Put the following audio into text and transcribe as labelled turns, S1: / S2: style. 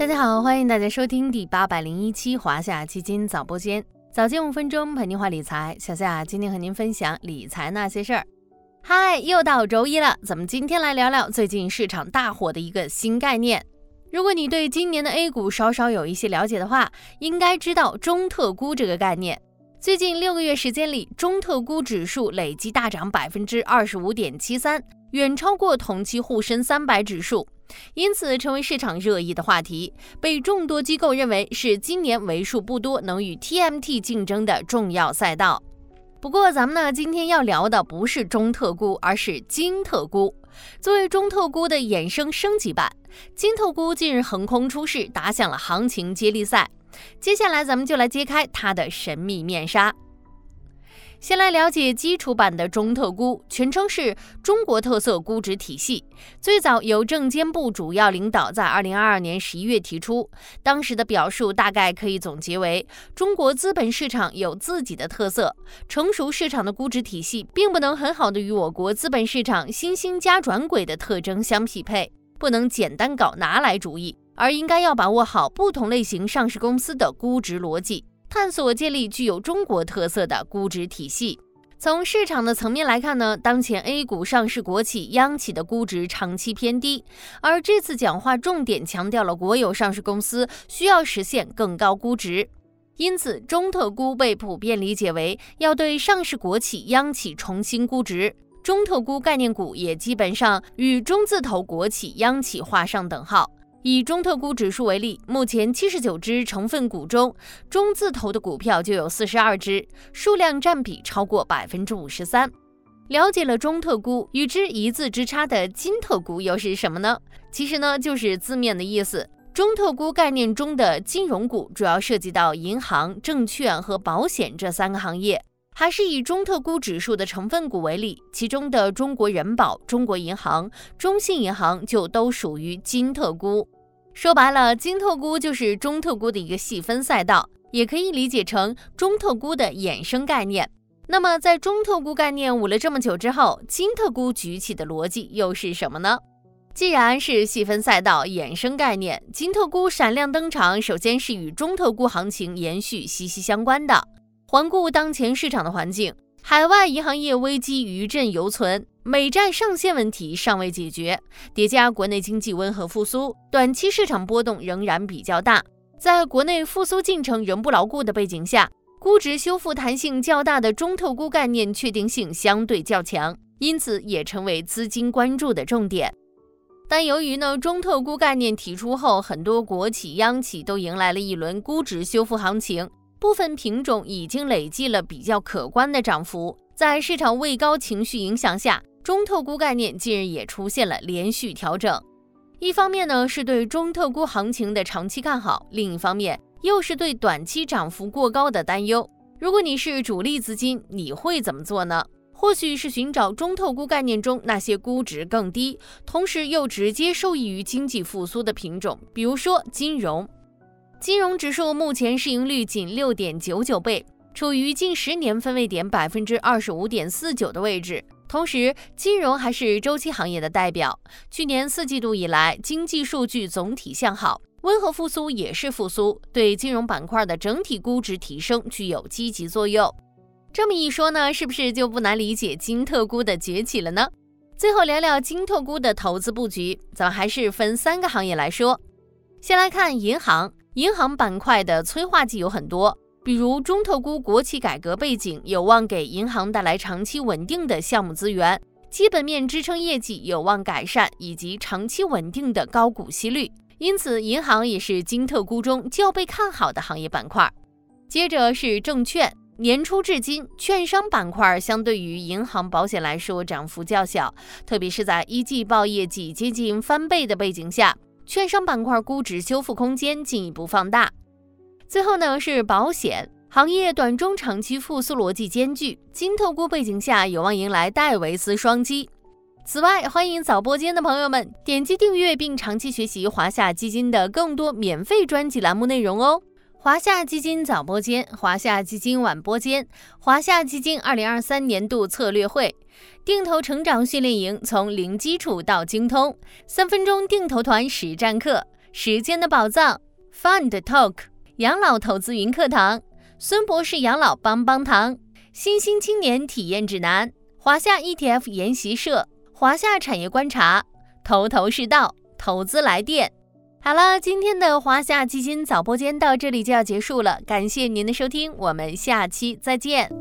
S1: 大家好，欢迎大家收听第八百零一期华夏基金早播间，早间五分钟陪您话理财。小夏今天和您分享理财那些事儿。嗨，又到周一了，咱们今天来聊聊最近市场大火的一个新概念。如果你对今年的 A 股稍稍有一些了解的话，应该知道中特估这个概念。最近六个月时间里，中特估指数累计大涨百分之二十五点七三，远超过同期沪深三百指数，因此成为市场热议的话题，被众多机构认为是今年为数不多能与 TMT 竞争的重要赛道。不过，咱们呢今天要聊的不是中特估，而是金特估。作为中特估的衍生升级版，金特估近日横空出世，打响了行情接力赛。接下来，咱们就来揭开它的神秘面纱。先来了解基础版的中特估，全称是中国特色估值体系。最早由证监部主要领导在二零二二年十一月提出，当时的表述大概可以总结为：中国资本市场有自己的特色，成熟市场的估值体系并不能很好的与我国资本市场新兴加转轨的特征相匹配，不能简单搞拿来主义，而应该要把握好不同类型上市公司的估值逻辑。探索建立具有中国特色的估值体系。从市场的层面来看呢，当前 A 股上市国企、央企的估值长期偏低，而这次讲话重点强调了国有上市公司需要实现更高估值。因此，中特估被普遍理解为要对上市国企、央企重新估值。中特估概念股也基本上与中字头国企、央企画上等号。以中特估指数为例，目前七十九只成分股中，中字头的股票就有四十二只，数量占比超过百分之五十三。了解了中特估，与之一字之差的金特估又是什么呢？其实呢，就是字面的意思。中特估概念中的金融股主要涉及到银行、证券和保险这三个行业。还是以中特估指数的成分股为例，其中的中国人保、中国银行、中信银行就都属于金特估。说白了，金特估就是中特估的一个细分赛道，也可以理解成中特估的衍生概念。那么，在中特估概念捂了这么久之后，金特估举起的逻辑又是什么呢？既然是细分赛道、衍生概念，金特估闪亮登场，首先是与中特估行情延续息息相关的。环顾当前市场的环境，海外银行业危机余震犹存，美债上限问题尚未解决，叠加国内经济温和复苏，短期市场波动仍然比较大。在国内复苏进程仍不牢固的背景下，估值修复弹性较大的中特估概念确定性相对较强，因此也成为资金关注的重点。但由于呢，中特估概念提出后，很多国企、央企都迎来了一轮估值修复行情。部分品种已经累计了比较可观的涨幅，在市场位高情绪影响下，中特估概念近日也出现了连续调整。一方面呢是对中特估行情的长期看好，另一方面又是对短期涨幅过高的担忧。如果你是主力资金，你会怎么做呢？或许是寻找中特估概念中那些估值更低，同时又直接受益于经济复苏的品种，比如说金融。金融指数目前市盈率仅六点九九倍，处于近十年分位点百分之二十五点四九的位置。同时，金融还是周期行业的代表。去年四季度以来，经济数据总体向好，温和复苏也是复苏，对金融板块的整体估值提升具有积极作用。这么一说呢，是不是就不难理解金特估的崛起了呢？最后聊聊金特估的投资布局，咱们还是分三个行业来说。先来看银行。银行板块的催化剂有很多，比如中特估国企改革背景有望给银行带来长期稳定的项目资源，基本面支撑业绩有望改善，以及长期稳定的高股息率，因此银行也是金特估中较被看好的行业板块。接着是证券，年初至今，券商板块相对于银行、保险来说涨幅较小，特别是在一季报业绩接近翻倍的背景下。券商板块估值修复空间进一步放大。最后呢是保险行业短中长期复苏逻辑兼具，金特估背景下有望迎来戴维斯双击。此外，欢迎早播间的朋友们点击订阅并长期学习华夏基金的更多免费专辑栏目内容哦。华夏基金早播间、华夏基金晚播间、华夏基金二零二三年度策略会。定投成长训练营，从零基础到精通，三分钟定投团实战课，时间的宝藏，Fund Talk，养老投资云课堂，孙博士养老帮帮堂，新兴青年体验指南，华夏 ETF 研习社，华夏产业观察，头头是道，投资来电。好了，今天的华夏基金早播间到这里就要结束了，感谢您的收听，我们下期再见。